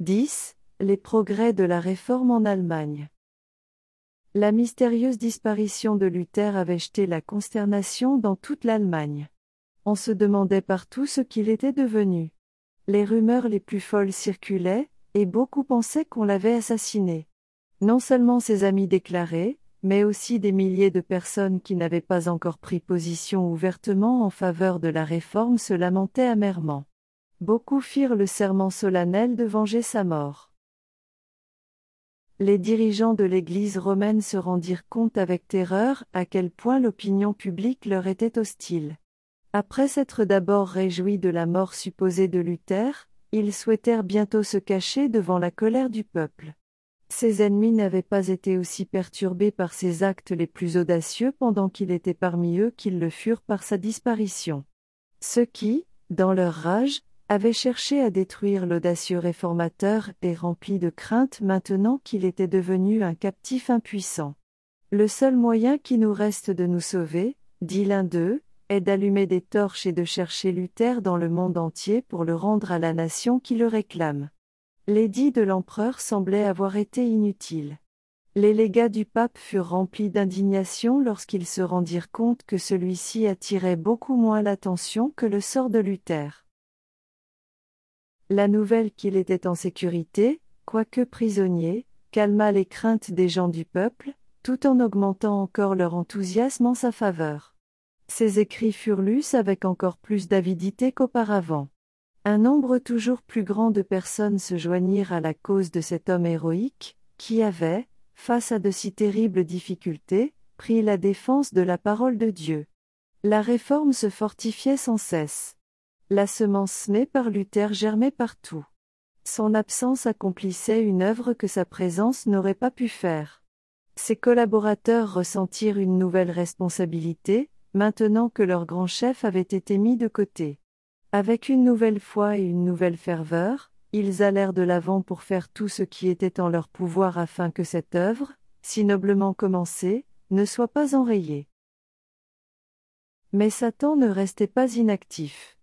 10. Les progrès de la réforme en Allemagne. La mystérieuse disparition de Luther avait jeté la consternation dans toute l'Allemagne. On se demandait partout ce qu'il était devenu. Les rumeurs les plus folles circulaient, et beaucoup pensaient qu'on l'avait assassiné. Non seulement ses amis déclarés, mais aussi des milliers de personnes qui n'avaient pas encore pris position ouvertement en faveur de la réforme se lamentaient amèrement. Beaucoup firent le serment solennel de venger sa mort. Les dirigeants de l'Église romaine se rendirent compte avec terreur à quel point l'opinion publique leur était hostile. Après s'être d'abord réjouis de la mort supposée de Luther, ils souhaitèrent bientôt se cacher devant la colère du peuple. Ses ennemis n'avaient pas été aussi perturbés par ses actes les plus audacieux pendant qu'il était parmi eux qu'ils le furent par sa disparition. Ceux qui, dans leur rage, avait cherché à détruire l'audacieux réformateur et rempli de crainte maintenant qu'il était devenu un captif impuissant. Le seul moyen qui nous reste de nous sauver, dit l'un d'eux, est d'allumer des torches et de chercher Luther dans le monde entier pour le rendre à la nation qui le réclame. L'édit de l'empereur semblait avoir été inutile. Les légats du pape furent remplis d'indignation lorsqu'ils se rendirent compte que celui-ci attirait beaucoup moins l'attention que le sort de Luther. La nouvelle qu'il était en sécurité, quoique prisonnier, calma les craintes des gens du peuple, tout en augmentant encore leur enthousiasme en sa faveur. Ses écrits furent lus avec encore plus d'avidité qu'auparavant. Un nombre toujours plus grand de personnes se joignirent à la cause de cet homme héroïque, qui avait, face à de si terribles difficultés, pris la défense de la parole de Dieu. La réforme se fortifiait sans cesse. La semence semée par Luther germait partout. Son absence accomplissait une œuvre que sa présence n'aurait pas pu faire. Ses collaborateurs ressentirent une nouvelle responsabilité, maintenant que leur grand chef avait été mis de côté. Avec une nouvelle foi et une nouvelle ferveur, ils allèrent de l'avant pour faire tout ce qui était en leur pouvoir afin que cette œuvre, si noblement commencée, ne soit pas enrayée. Mais Satan ne restait pas inactif.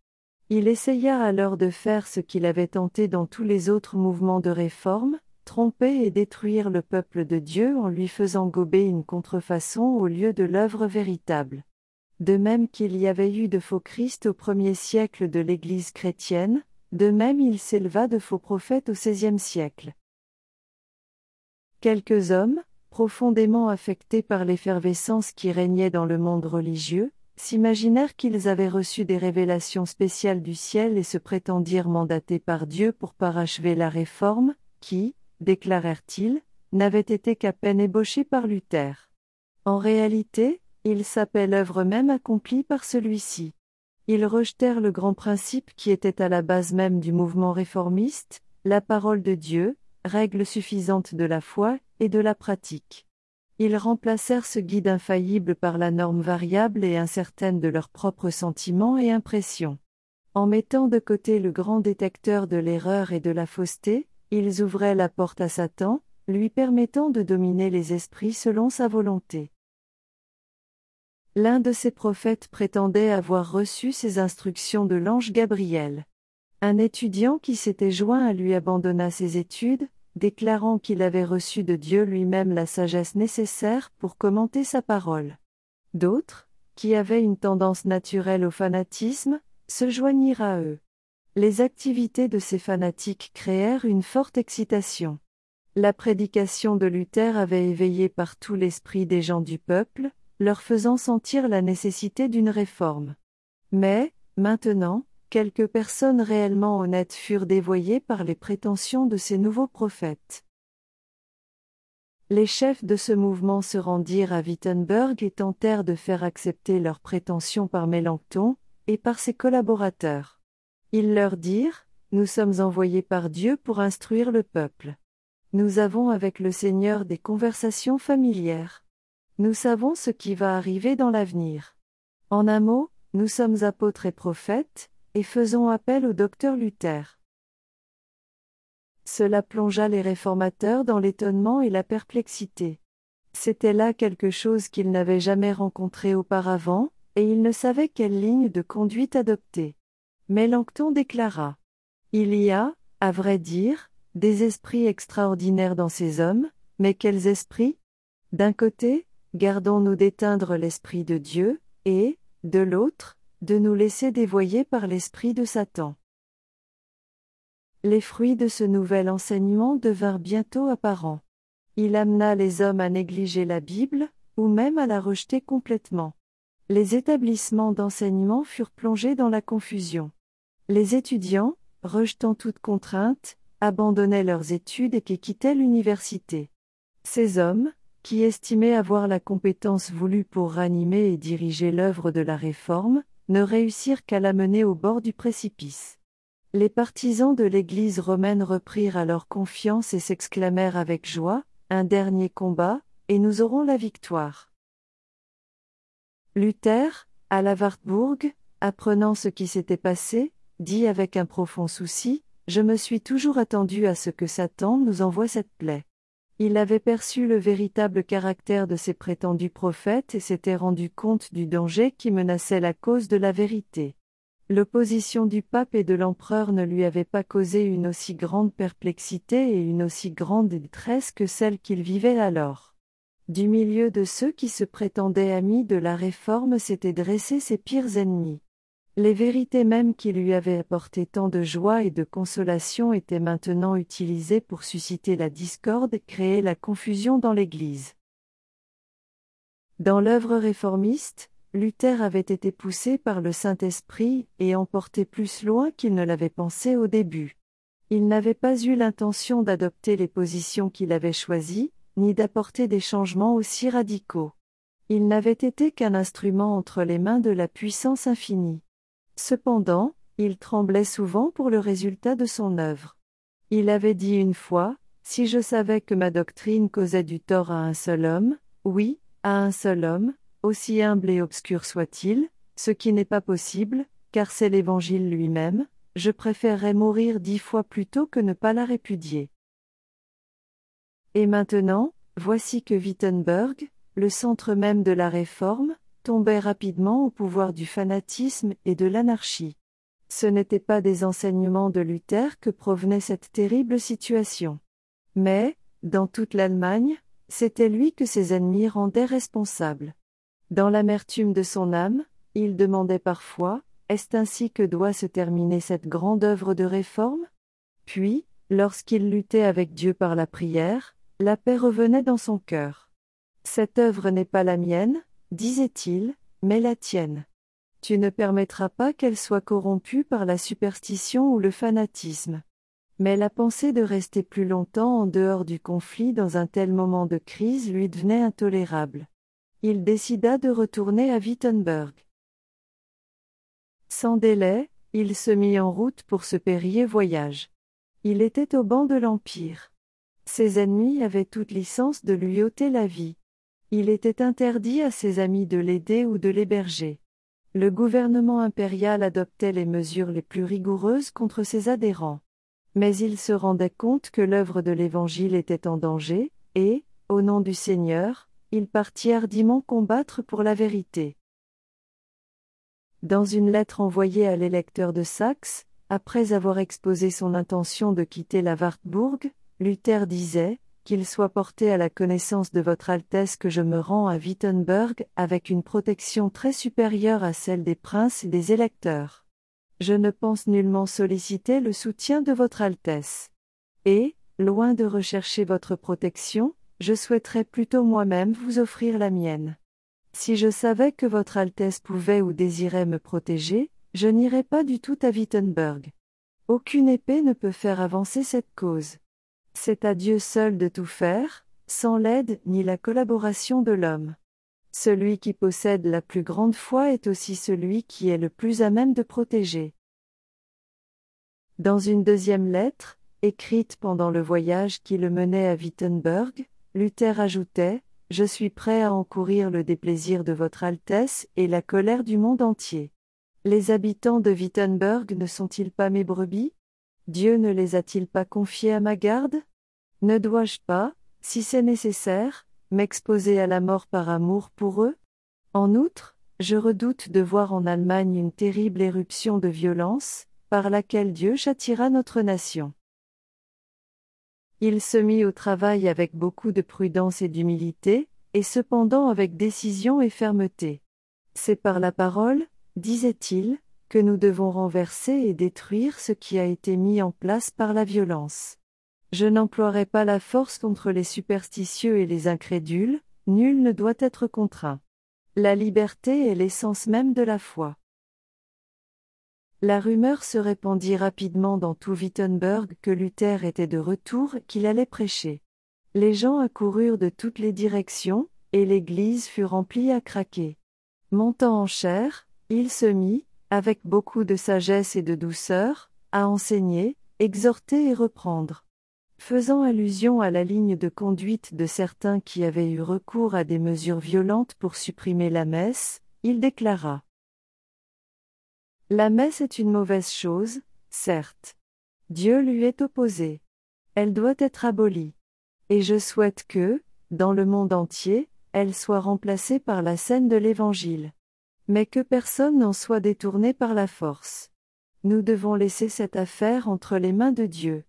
Il essaya alors de faire ce qu'il avait tenté dans tous les autres mouvements de réforme, tromper et détruire le peuple de Dieu en lui faisant gober une contrefaçon au lieu de l'œuvre véritable. De même qu'il y avait eu de faux Christ au premier siècle de l'Église chrétienne, de même il s'éleva de faux prophètes au XVIe siècle. Quelques hommes, profondément affectés par l'effervescence qui régnait dans le monde religieux, s'imaginèrent qu'ils avaient reçu des révélations spéciales du ciel et se prétendirent mandatés par Dieu pour parachever la réforme, qui, déclarèrent-ils, n'avait été qu'à peine ébauchée par Luther. En réalité, il s'appelle l'œuvre même accomplie par celui-ci. Ils rejetèrent le grand principe qui était à la base même du mouvement réformiste, la parole de Dieu, règle suffisante de la foi et de la pratique. Ils remplacèrent ce guide infaillible par la norme variable et incertaine de leurs propres sentiments et impressions. En mettant de côté le grand détecteur de l'erreur et de la fausseté, ils ouvraient la porte à Satan, lui permettant de dominer les esprits selon sa volonté. L'un de ces prophètes prétendait avoir reçu ses instructions de l'ange Gabriel. Un étudiant qui s'était joint à lui abandonna ses études, déclarant qu'il avait reçu de Dieu lui-même la sagesse nécessaire pour commenter sa parole. D'autres, qui avaient une tendance naturelle au fanatisme, se joignirent à eux. Les activités de ces fanatiques créèrent une forte excitation. La prédication de Luther avait éveillé partout l'esprit des gens du peuple, leur faisant sentir la nécessité d'une réforme. Mais, maintenant, quelques personnes réellement honnêtes furent dévoyées par les prétentions de ces nouveaux prophètes. Les chefs de ce mouvement se rendirent à Wittenberg et tentèrent de faire accepter leurs prétentions par Mélenchon, et par ses collaborateurs. Ils leur dirent, Nous sommes envoyés par Dieu pour instruire le peuple. Nous avons avec le Seigneur des conversations familières. Nous savons ce qui va arriver dans l'avenir. En un mot, nous sommes apôtres et prophètes, et faisons appel au docteur Luther. Cela plongea les réformateurs dans l'étonnement et la perplexité. C'était là quelque chose qu'ils n'avaient jamais rencontré auparavant, et ils ne savaient quelle ligne de conduite adopter. Mais Langton déclara. Il y a, à vrai dire, des esprits extraordinaires dans ces hommes, mais quels esprits? D'un côté, gardons-nous d'éteindre l'Esprit de Dieu, et, de l'autre, de nous laisser dévoyer par l'Esprit de Satan. Les fruits de ce nouvel enseignement devinrent bientôt apparents. Il amena les hommes à négliger la Bible, ou même à la rejeter complètement. Les établissements d'enseignement furent plongés dans la confusion. Les étudiants, rejetant toute contrainte, abandonnaient leurs études et quittaient l'université. Ces hommes, qui estimaient avoir la compétence voulue pour ranimer et diriger l'œuvre de la réforme, ne réussirent qu'à la mener au bord du précipice. Les partisans de l'Église romaine reprirent alors confiance et s'exclamèrent avec joie, Un dernier combat, et nous aurons la victoire. Luther, à la Wartburg, apprenant ce qui s'était passé, dit avec un profond souci, Je me suis toujours attendu à ce que Satan nous envoie cette plaie. Il avait perçu le véritable caractère de ces prétendus prophètes et s'était rendu compte du danger qui menaçait la cause de la vérité. L'opposition du pape et de l'empereur ne lui avait pas causé une aussi grande perplexité et une aussi grande détresse que celle qu'il vivait alors. Du milieu de ceux qui se prétendaient amis de la réforme s'étaient dressés ses pires ennemis. Les vérités mêmes qui lui avaient apporté tant de joie et de consolation étaient maintenant utilisées pour susciter la discorde et créer la confusion dans l'Église. Dans l'œuvre réformiste, Luther avait été poussé par le Saint-Esprit et emporté plus loin qu'il ne l'avait pensé au début. Il n'avait pas eu l'intention d'adopter les positions qu'il avait choisies, ni d'apporter des changements aussi radicaux. Il n'avait été qu'un instrument entre les mains de la puissance infinie. Cependant, il tremblait souvent pour le résultat de son œuvre. Il avait dit une fois, Si je savais que ma doctrine causait du tort à un seul homme, oui, à un seul homme, aussi humble et obscur soit-il, ce qui n'est pas possible, car c'est l'Évangile lui-même, je préférerais mourir dix fois plutôt que ne pas la répudier. Et maintenant, voici que Wittenberg, le centre même de la réforme, tombait rapidement au pouvoir du fanatisme et de l'anarchie. Ce n'étaient pas des enseignements de Luther que provenait cette terrible situation. Mais, dans toute l'Allemagne, c'était lui que ses ennemis rendaient responsable. Dans l'amertume de son âme, il demandait parfois, Est-ce ainsi que doit se terminer cette grande œuvre de réforme? Puis, lorsqu'il luttait avec Dieu par la prière, la paix revenait dans son cœur. Cette œuvre n'est pas la mienne, disait-il, mais la tienne. Tu ne permettras pas qu'elle soit corrompue par la superstition ou le fanatisme. Mais la pensée de rester plus longtemps en dehors du conflit dans un tel moment de crise lui devenait intolérable. Il décida de retourner à Wittenberg. Sans délai, il se mit en route pour ce périlleux voyage. Il était au banc de l'Empire. Ses ennemis avaient toute licence de lui ôter la vie. Il était interdit à ses amis de l'aider ou de l'héberger. Le gouvernement impérial adoptait les mesures les plus rigoureuses contre ses adhérents. Mais il se rendait compte que l'œuvre de l'Évangile était en danger, et, au nom du Seigneur, il partit hardiment combattre pour la vérité. Dans une lettre envoyée à l'électeur de Saxe, après avoir exposé son intention de quitter la Wartburg, Luther disait qu'il soit porté à la connaissance de Votre Altesse que je me rends à Wittenberg avec une protection très supérieure à celle des princes et des électeurs. Je ne pense nullement solliciter le soutien de Votre Altesse. Et, loin de rechercher votre protection, je souhaiterais plutôt moi-même vous offrir la mienne. Si je savais que Votre Altesse pouvait ou désirait me protéger, je n'irais pas du tout à Wittenberg. Aucune épée ne peut faire avancer cette cause. C'est à Dieu seul de tout faire, sans l'aide ni la collaboration de l'homme. Celui qui possède la plus grande foi est aussi celui qui est le plus à même de protéger. Dans une deuxième lettre, écrite pendant le voyage qui le menait à Wittenberg, Luther ajoutait Je suis prêt à encourir le déplaisir de Votre Altesse et la colère du monde entier. Les habitants de Wittenberg ne sont-ils pas mes brebis? Dieu ne les a-t-il pas confiés à ma garde? Ne dois-je pas, si c'est nécessaire, m'exposer à la mort par amour pour eux? En outre, je redoute de voir en Allemagne une terrible éruption de violence, par laquelle Dieu châtira notre nation. Il se mit au travail avec beaucoup de prudence et d'humilité, et cependant avec décision et fermeté. C'est par la parole, disait-il, que nous devons renverser et détruire ce qui a été mis en place par la violence. Je n'emploierai pas la force contre les superstitieux et les incrédules, nul ne doit être contraint. La liberté est l'essence même de la foi. La rumeur se répandit rapidement dans tout Wittenberg que Luther était de retour, qu'il allait prêcher. Les gens accoururent de toutes les directions, et l'église fut remplie à craquer. Montant en chair, il se mit, avec beaucoup de sagesse et de douceur, à enseigner, exhorter et reprendre. Faisant allusion à la ligne de conduite de certains qui avaient eu recours à des mesures violentes pour supprimer la messe, il déclara La messe est une mauvaise chose, certes. Dieu lui est opposé. Elle doit être abolie. Et je souhaite que, dans le monde entier, elle soit remplacée par la scène de l'Évangile. Mais que personne n'en soit détourné par la force. Nous devons laisser cette affaire entre les mains de Dieu.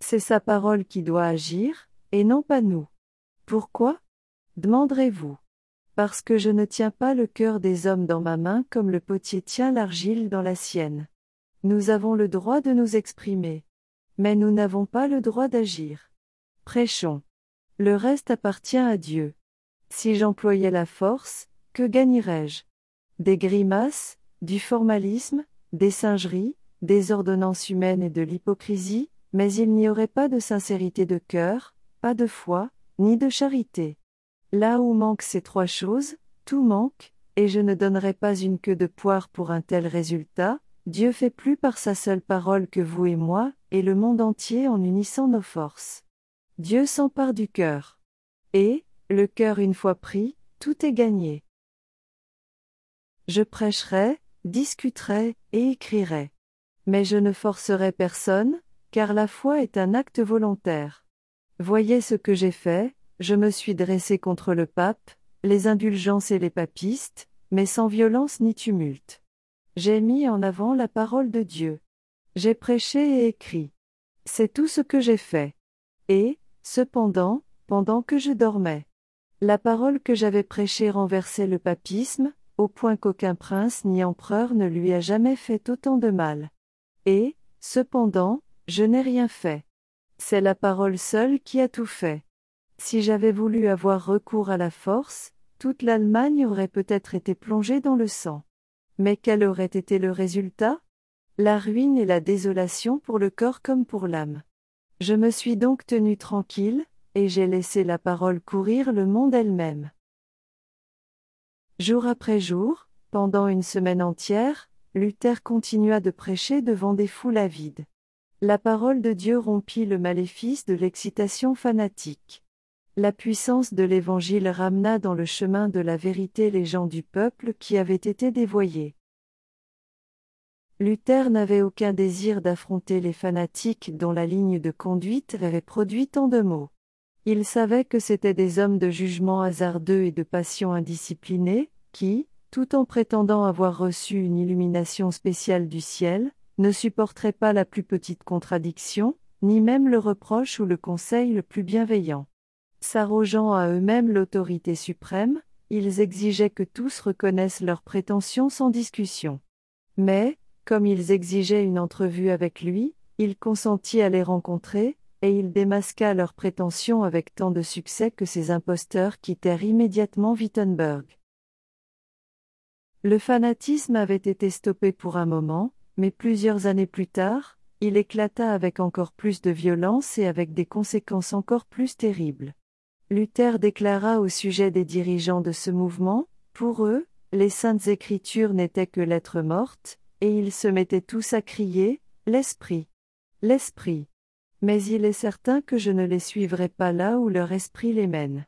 C'est sa parole qui doit agir, et non pas nous. Pourquoi? Demanderez-vous. Parce que je ne tiens pas le cœur des hommes dans ma main comme le potier tient l'argile dans la sienne. Nous avons le droit de nous exprimer. Mais nous n'avons pas le droit d'agir. Prêchons. Le reste appartient à Dieu. Si j'employais la force, que gagnerais-je? Des grimaces, du formalisme, des singeries, des ordonnances humaines et de l'hypocrisie, mais il n'y aurait pas de sincérité de cœur, pas de foi, ni de charité. Là où manquent ces trois choses, tout manque, et je ne donnerai pas une queue de poire pour un tel résultat, Dieu fait plus par sa seule parole que vous et moi, et le monde entier en unissant nos forces. Dieu s'empare du cœur. Et, le cœur une fois pris, tout est gagné. Je prêcherai, discuterai, et écrirai. Mais je ne forcerai personne, car la foi est un acte volontaire. Voyez ce que j'ai fait, je me suis dressé contre le pape, les indulgences et les papistes, mais sans violence ni tumulte. J'ai mis en avant la parole de Dieu. J'ai prêché et écrit. C'est tout ce que j'ai fait. Et, cependant, pendant que je dormais, la parole que j'avais prêchée renversait le papisme, au point qu'aucun prince ni empereur ne lui a jamais fait autant de mal. Et, cependant, je n'ai rien fait. C'est la parole seule qui a tout fait. Si j'avais voulu avoir recours à la force, toute l'Allemagne aurait peut-être été plongée dans le sang. Mais quel aurait été le résultat? La ruine et la désolation pour le corps comme pour l'âme. Je me suis donc tenu tranquille, et j'ai laissé la parole courir le monde elle-même. Jour après jour, pendant une semaine entière, Luther continua de prêcher devant des foules avides. La parole de Dieu rompit le maléfice de l'excitation fanatique. La puissance de l'Évangile ramena dans le chemin de la vérité les gens du peuple qui avaient été dévoyés. Luther n'avait aucun désir d'affronter les fanatiques dont la ligne de conduite avait produit tant de maux. Il savait que c'étaient des hommes de jugement hasardeux et de passion indisciplinée, qui, tout en prétendant avoir reçu une illumination spéciale du ciel, ne supporteraient pas la plus petite contradiction, ni même le reproche ou le conseil le plus bienveillant. S'arrogeant à eux-mêmes l'autorité suprême, ils exigeaient que tous reconnaissent leurs prétentions sans discussion. Mais, comme ils exigeaient une entrevue avec lui, il consentit à les rencontrer, et il démasqua leurs prétentions avec tant de succès que ces imposteurs quittèrent immédiatement Wittenberg. Le fanatisme avait été stoppé pour un moment, mais plusieurs années plus tard, il éclata avec encore plus de violence et avec des conséquences encore plus terribles. Luther déclara au sujet des dirigeants de ce mouvement, pour eux, les saintes écritures n'étaient que lettres mortes, et ils se mettaient tous à crier, L'Esprit. L'Esprit mais il est certain que je ne les suivrai pas là où leur esprit les mène.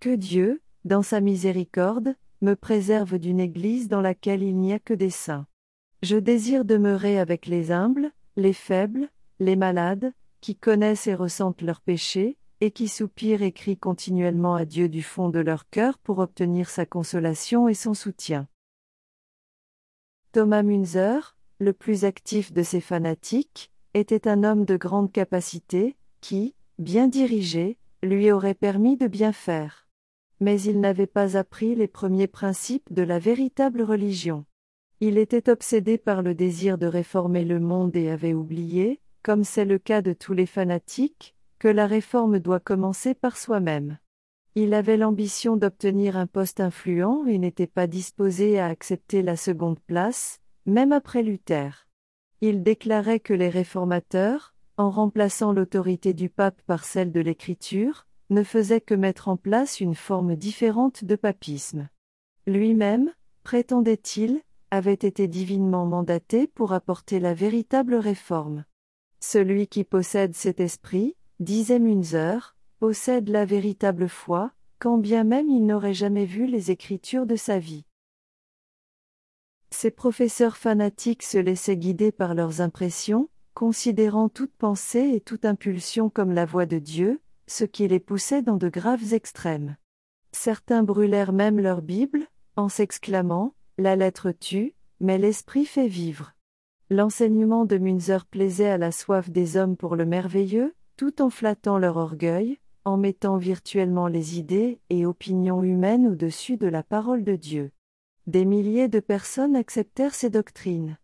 Que Dieu, dans sa miséricorde, me préserve d'une Église dans laquelle il n'y a que des saints. Je désire demeurer avec les humbles, les faibles, les malades, qui connaissent et ressentent leurs péchés, et qui soupirent et crient continuellement à Dieu du fond de leur cœur pour obtenir sa consolation et son soutien. Thomas Munzer, le plus actif de ces fanatiques, était un homme de grande capacité, qui, bien dirigé, lui aurait permis de bien faire. Mais il n'avait pas appris les premiers principes de la véritable religion. Il était obsédé par le désir de réformer le monde et avait oublié, comme c'est le cas de tous les fanatiques, que la réforme doit commencer par soi-même. Il avait l'ambition d'obtenir un poste influent et n'était pas disposé à accepter la seconde place, même après Luther. Il déclarait que les réformateurs, en remplaçant l'autorité du pape par celle de l'écriture, ne faisaient que mettre en place une forme différente de papisme. Lui-même, prétendait-il, avait été divinement mandaté pour apporter la véritable réforme. Celui qui possède cet esprit, disait Münzer, possède la véritable foi, quand bien même il n'aurait jamais vu les Écritures de sa vie. Ces professeurs fanatiques se laissaient guider par leurs impressions, considérant toute pensée et toute impulsion comme la voix de Dieu, ce qui les poussait dans de graves extrêmes. Certains brûlèrent même leur Bible, en s'exclamant La lettre tue, mais l'esprit fait vivre. L'enseignement de Münzer plaisait à la soif des hommes pour le merveilleux, tout en flattant leur orgueil, en mettant virtuellement les idées et opinions humaines au-dessus de la parole de Dieu. Des milliers de personnes acceptèrent ces doctrines.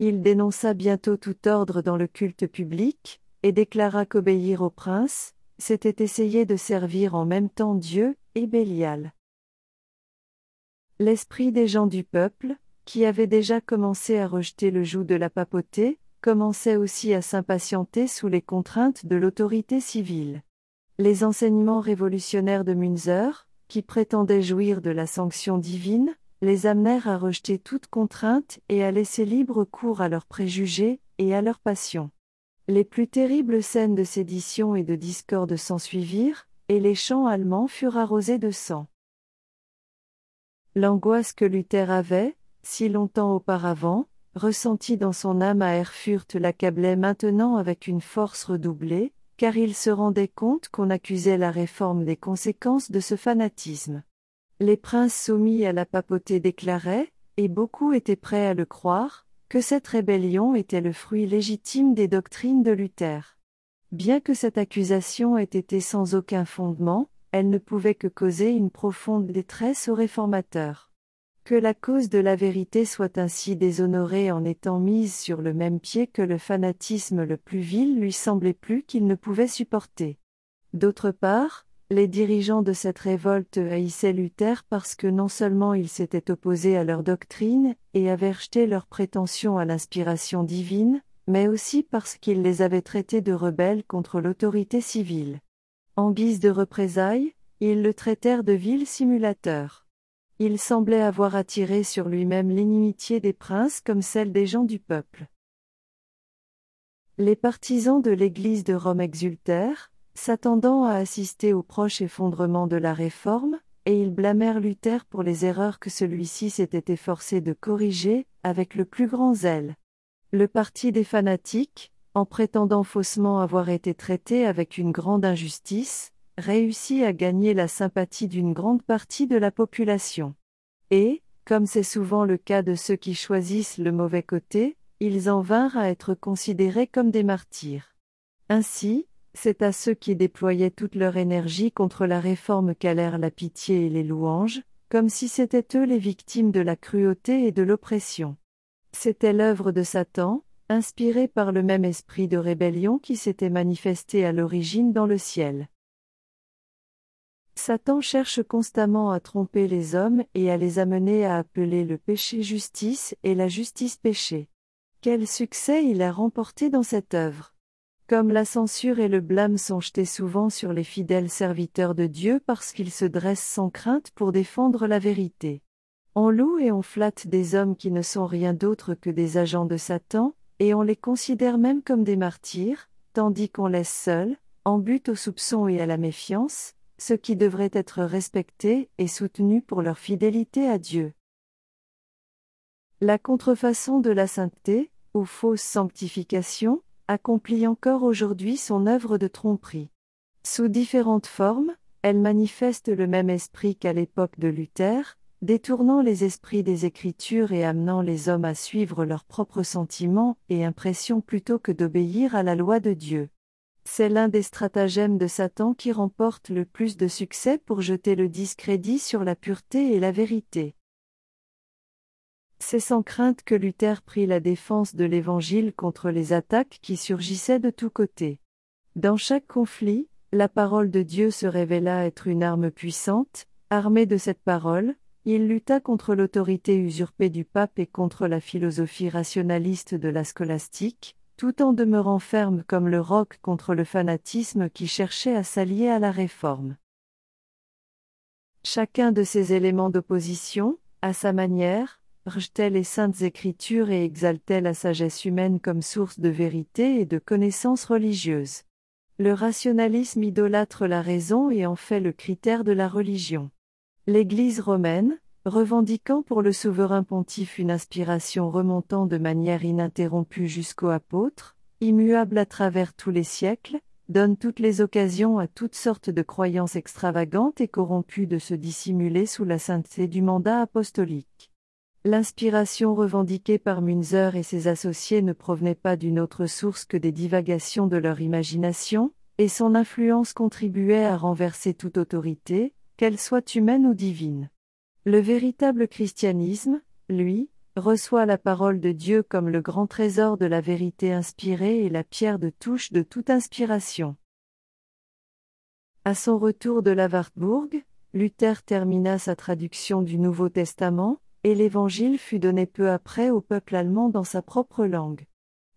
Il dénonça bientôt tout ordre dans le culte public, et déclara qu'obéir au prince, c'était essayer de servir en même temps Dieu et Bélial. L'esprit des gens du peuple, qui avait déjà commencé à rejeter le joug de la papauté, commençait aussi à s'impatienter sous les contraintes de l'autorité civile. Les enseignements révolutionnaires de Münzer, qui prétendaient jouir de la sanction divine, les amenèrent à rejeter toute contrainte et à laisser libre cours à leurs préjugés et à leurs passions. Les plus terribles scènes de sédition et de discorde s'ensuivirent, et les champs allemands furent arrosés de sang. L'angoisse que Luther avait, si longtemps auparavant, ressentie dans son âme à Erfurt l'accablait maintenant avec une force redoublée, car il se rendait compte qu'on accusait la réforme des conséquences de ce fanatisme. Les princes soumis à la papauté déclaraient, et beaucoup étaient prêts à le croire, que cette rébellion était le fruit légitime des doctrines de Luther. Bien que cette accusation ait été sans aucun fondement, elle ne pouvait que causer une profonde détresse aux réformateurs. Que la cause de la vérité soit ainsi déshonorée en étant mise sur le même pied que le fanatisme le plus vil lui semblait plus qu'il ne pouvait supporter. D'autre part, les dirigeants de cette révolte haïssaient Luther parce que non seulement il s'était opposé à leur doctrine et avait rejeté leurs prétentions à l'inspiration divine, mais aussi parce qu'il les avait traités de rebelles contre l'autorité civile. En guise de représailles, ils le traitèrent de vil simulateur. Il semblait avoir attiré sur lui-même l'inimitié des princes comme celle des gens du peuple. Les partisans de l'Église de Rome exultèrent, s'attendant à assister au proche effondrement de la réforme, et ils blâmèrent Luther pour les erreurs que celui-ci s'était efforcé de corriger, avec le plus grand zèle. Le parti des fanatiques, en prétendant faussement avoir été traité avec une grande injustice, réussit à gagner la sympathie d'une grande partie de la population. Et, comme c'est souvent le cas de ceux qui choisissent le mauvais côté, ils en vinrent à être considérés comme des martyrs. Ainsi, c'est à ceux qui déployaient toute leur énergie contre la réforme qu'allèrent la pitié et les louanges, comme si c'étaient eux les victimes de la cruauté et de l'oppression. C'était l'œuvre de Satan, inspiré par le même esprit de rébellion qui s'était manifesté à l'origine dans le ciel. Satan cherche constamment à tromper les hommes et à les amener à appeler le péché justice et la justice péché. Quel succès il a remporté dans cette œuvre. Comme la censure et le blâme sont jetés souvent sur les fidèles serviteurs de Dieu parce qu'ils se dressent sans crainte pour défendre la vérité. On loue et on flatte des hommes qui ne sont rien d'autre que des agents de Satan, et on les considère même comme des martyrs, tandis qu'on laisse seuls, en but au soupçon et à la méfiance, ceux qui devraient être respectés et soutenus pour leur fidélité à Dieu. La contrefaçon de la sainteté, ou fausse sanctification, accomplit encore aujourd'hui son œuvre de tromperie. Sous différentes formes, elle manifeste le même esprit qu'à l'époque de Luther, détournant les esprits des Écritures et amenant les hommes à suivre leurs propres sentiments et impressions plutôt que d'obéir à la loi de Dieu. C'est l'un des stratagèmes de Satan qui remporte le plus de succès pour jeter le discrédit sur la pureté et la vérité. C'est sans crainte que Luther prit la défense de l'Évangile contre les attaques qui surgissaient de tous côtés. Dans chaque conflit, la parole de Dieu se révéla être une arme puissante, armée de cette parole, il lutta contre l'autorité usurpée du pape et contre la philosophie rationaliste de la scolastique, tout en demeurant ferme comme le roc contre le fanatisme qui cherchait à s'allier à la réforme. Chacun de ces éléments d'opposition, à sa manière, rejetait les saintes écritures et exaltait la sagesse humaine comme source de vérité et de connaissance religieuse. Le rationalisme idolâtre la raison et en fait le critère de la religion. L'Église romaine, revendiquant pour le souverain pontife une inspiration remontant de manière ininterrompue jusqu'aux apôtres, immuable à travers tous les siècles, donne toutes les occasions à toutes sortes de croyances extravagantes et corrompues de se dissimuler sous la sainteté du mandat apostolique. L'inspiration revendiquée par Münzer et ses associés ne provenait pas d'une autre source que des divagations de leur imagination, et son influence contribuait à renverser toute autorité, qu'elle soit humaine ou divine. Le véritable christianisme, lui, reçoit la parole de Dieu comme le grand trésor de la vérité inspirée et la pierre de touche de toute inspiration. À son retour de la Wartburg, Luther termina sa traduction du Nouveau Testament, et l'Évangile fut donné peu après au peuple allemand dans sa propre langue.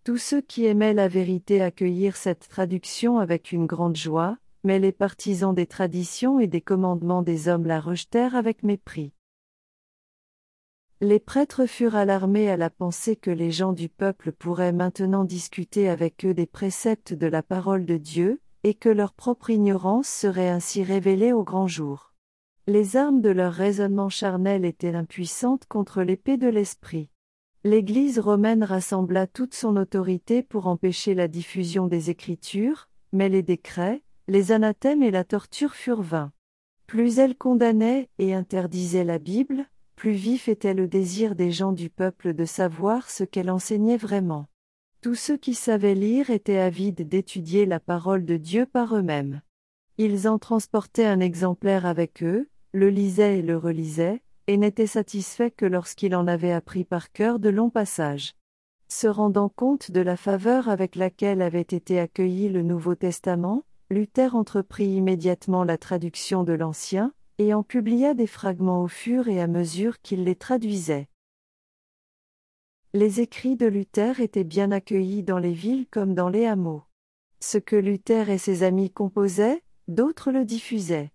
Tous ceux qui aimaient la vérité accueillirent cette traduction avec une grande joie, mais les partisans des traditions et des commandements des hommes la rejetèrent avec mépris. Les prêtres furent alarmés à la pensée que les gens du peuple pourraient maintenant discuter avec eux des préceptes de la parole de Dieu, et que leur propre ignorance serait ainsi révélée au grand jour. Les armes de leur raisonnement charnel étaient impuissantes contre l'épée de l'esprit. L'Église romaine rassembla toute son autorité pour empêcher la diffusion des Écritures, mais les décrets, les anathèmes et la torture furent vains. Plus elle condamnait et interdisait la Bible, plus vif était le désir des gens du peuple de savoir ce qu'elle enseignait vraiment. Tous ceux qui savaient lire étaient avides d'étudier la parole de Dieu par eux-mêmes. Ils en transportaient un exemplaire avec eux, le lisaient et le relisaient, et n'étaient satisfaits que lorsqu'ils en avaient appris par cœur de longs passages. Se rendant compte de la faveur avec laquelle avait été accueilli le Nouveau Testament, Luther entreprit immédiatement la traduction de l'Ancien, et en publia des fragments au fur et à mesure qu'il les traduisait. Les écrits de Luther étaient bien accueillis dans les villes comme dans les hameaux. Ce que Luther et ses amis composaient, d'autres le diffusaient.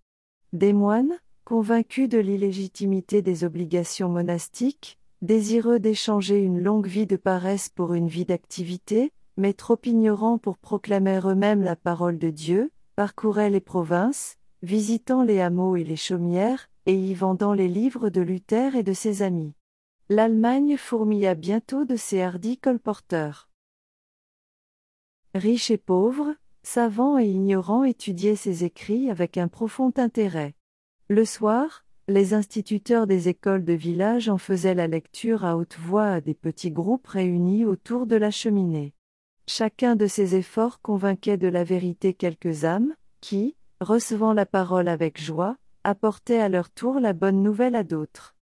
Des moines, convaincus de l'illégitimité des obligations monastiques, désireux d'échanger une longue vie de paresse pour une vie d'activité, mais trop ignorants pour proclamer eux-mêmes la parole de Dieu, parcouraient les provinces, visitant les hameaux et les chaumières, et y vendant les livres de Luther et de ses amis. L'Allemagne fourmilla bientôt de ces hardis colporteurs. Riches et pauvres, savants et ignorants étudiaient ses écrits avec un profond intérêt. Le soir, les instituteurs des écoles de village en faisaient la lecture à haute voix à des petits groupes réunis autour de la cheminée. Chacun de ces efforts convainquait de la vérité quelques âmes, qui, recevant la parole avec joie, apportaient à leur tour la bonne nouvelle à d'autres.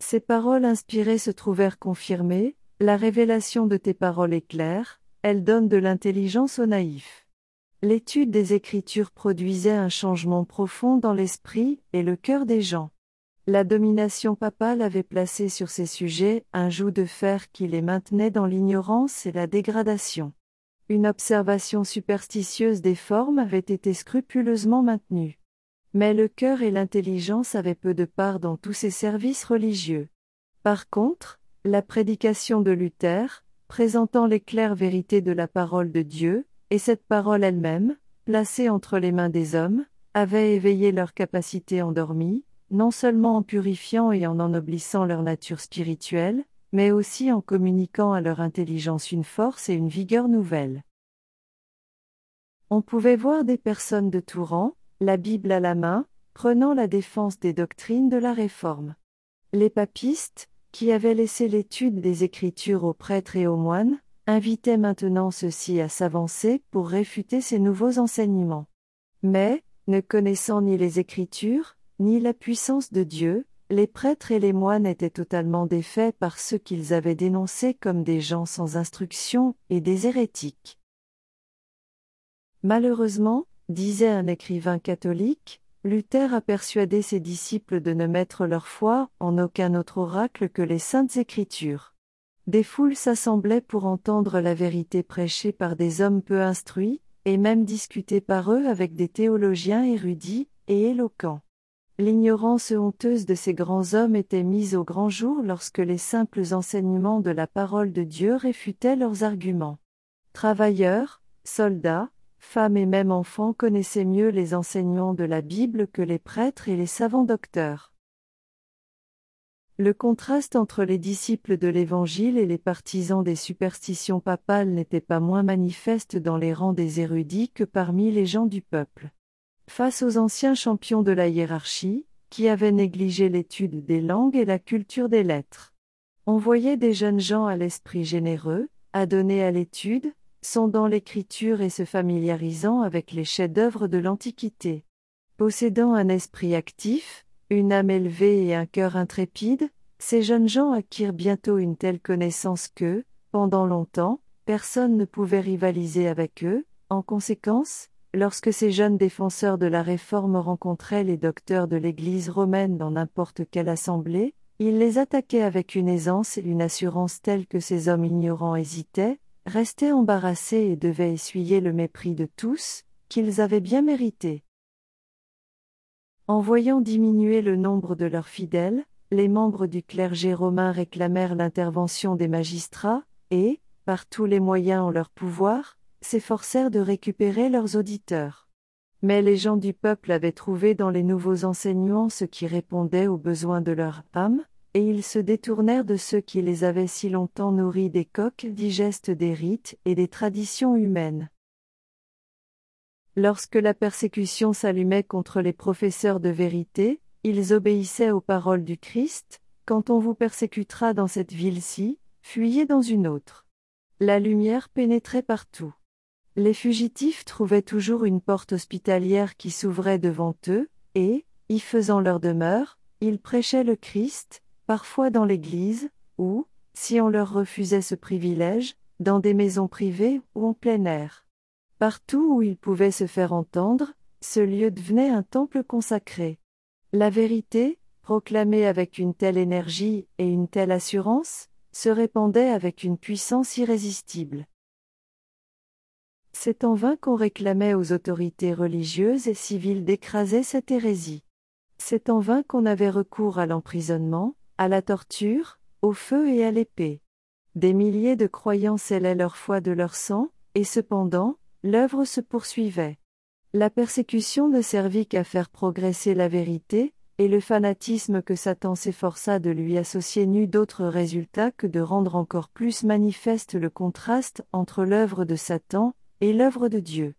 Ces paroles inspirées se trouvèrent confirmées, la révélation de tes paroles est claire, elle donne de l'intelligence aux naïfs. L'étude des Écritures produisait un changement profond dans l'esprit et le cœur des gens. La domination papale avait placé sur ces sujets un joug de fer qui les maintenait dans l'ignorance et la dégradation. Une observation superstitieuse des formes avait été scrupuleusement maintenue. Mais le cœur et l'intelligence avaient peu de part dans tous ces services religieux. Par contre, la prédication de Luther, présentant les claires vérités de la parole de Dieu, et cette parole elle-même, placée entre les mains des hommes, avait éveillé leur capacité endormie, non seulement en purifiant et en ennoblissant leur nature spirituelle, mais aussi en communiquant à leur intelligence une force et une vigueur nouvelles. On pouvait voir des personnes de tout rang, la Bible à la main, prenant la défense des doctrines de la Réforme. Les papistes, qui avaient laissé l'étude des Écritures aux prêtres et aux moines, invitait maintenant ceux-ci à s'avancer pour réfuter ces nouveaux enseignements. Mais, ne connaissant ni les Écritures, ni la puissance de Dieu, les prêtres et les moines étaient totalement défaits par ceux qu'ils avaient dénoncés comme des gens sans instruction et des hérétiques. Malheureusement, disait un écrivain catholique, Luther a persuadé ses disciples de ne mettre leur foi en aucun autre oracle que les saintes écritures. Des foules s'assemblaient pour entendre la vérité prêchée par des hommes peu instruits, et même discutée par eux avec des théologiens érudits et éloquents. L'ignorance honteuse de ces grands hommes était mise au grand jour lorsque les simples enseignements de la parole de Dieu réfutaient leurs arguments. Travailleurs, soldats, femmes et même enfants connaissaient mieux les enseignements de la Bible que les prêtres et les savants docteurs. Le contraste entre les disciples de l'Évangile et les partisans des superstitions papales n'était pas moins manifeste dans les rangs des érudits que parmi les gens du peuple. Face aux anciens champions de la hiérarchie, qui avaient négligé l'étude des langues et la culture des lettres. On voyait des jeunes gens à l'esprit généreux, adonnés à l'étude, sondant l'écriture et se familiarisant avec les chefs-d'œuvre de l'Antiquité. Possédant un esprit actif, une âme élevée et un cœur intrépide, ces jeunes gens acquirent bientôt une telle connaissance que, pendant longtemps, personne ne pouvait rivaliser avec eux, en conséquence, lorsque ces jeunes défenseurs de la réforme rencontraient les docteurs de l'Église romaine dans n'importe quelle assemblée, ils les attaquaient avec une aisance et une assurance telle que ces hommes ignorants hésitaient, restaient embarrassés et devaient essuyer le mépris de tous, qu'ils avaient bien mérité. En voyant diminuer le nombre de leurs fidèles, les membres du clergé romain réclamèrent l'intervention des magistrats, et, par tous les moyens en leur pouvoir, s'efforcèrent de récupérer leurs auditeurs. Mais les gens du peuple avaient trouvé dans les nouveaux enseignements ce qui répondait aux besoins de leur âme, et ils se détournèrent de ceux qui les avaient si longtemps nourris des coques digestes des rites et des traditions humaines. Lorsque la persécution s'allumait contre les professeurs de vérité, ils obéissaient aux paroles du Christ, Quand on vous persécutera dans cette ville-ci, fuyez dans une autre. La lumière pénétrait partout. Les fugitifs trouvaient toujours une porte hospitalière qui s'ouvrait devant eux, et, y faisant leur demeure, ils prêchaient le Christ, parfois dans l'église, ou, si on leur refusait ce privilège, dans des maisons privées ou en plein air. Partout où ils pouvaient se faire entendre, ce lieu devenait un temple consacré. La vérité, proclamée avec une telle énergie et une telle assurance, se répandait avec une puissance irrésistible. C'est en vain qu'on réclamait aux autorités religieuses et civiles d'écraser cette hérésie. C'est en vain qu'on avait recours à l'emprisonnement, à la torture, au feu et à l'épée. Des milliers de croyants scellaient leur foi de leur sang, et cependant, l'œuvre se poursuivait. La persécution ne servit qu'à faire progresser la vérité, et le fanatisme que Satan s'efforça de lui associer n'eut d'autre résultat que de rendre encore plus manifeste le contraste entre l'œuvre de Satan et l'œuvre de Dieu.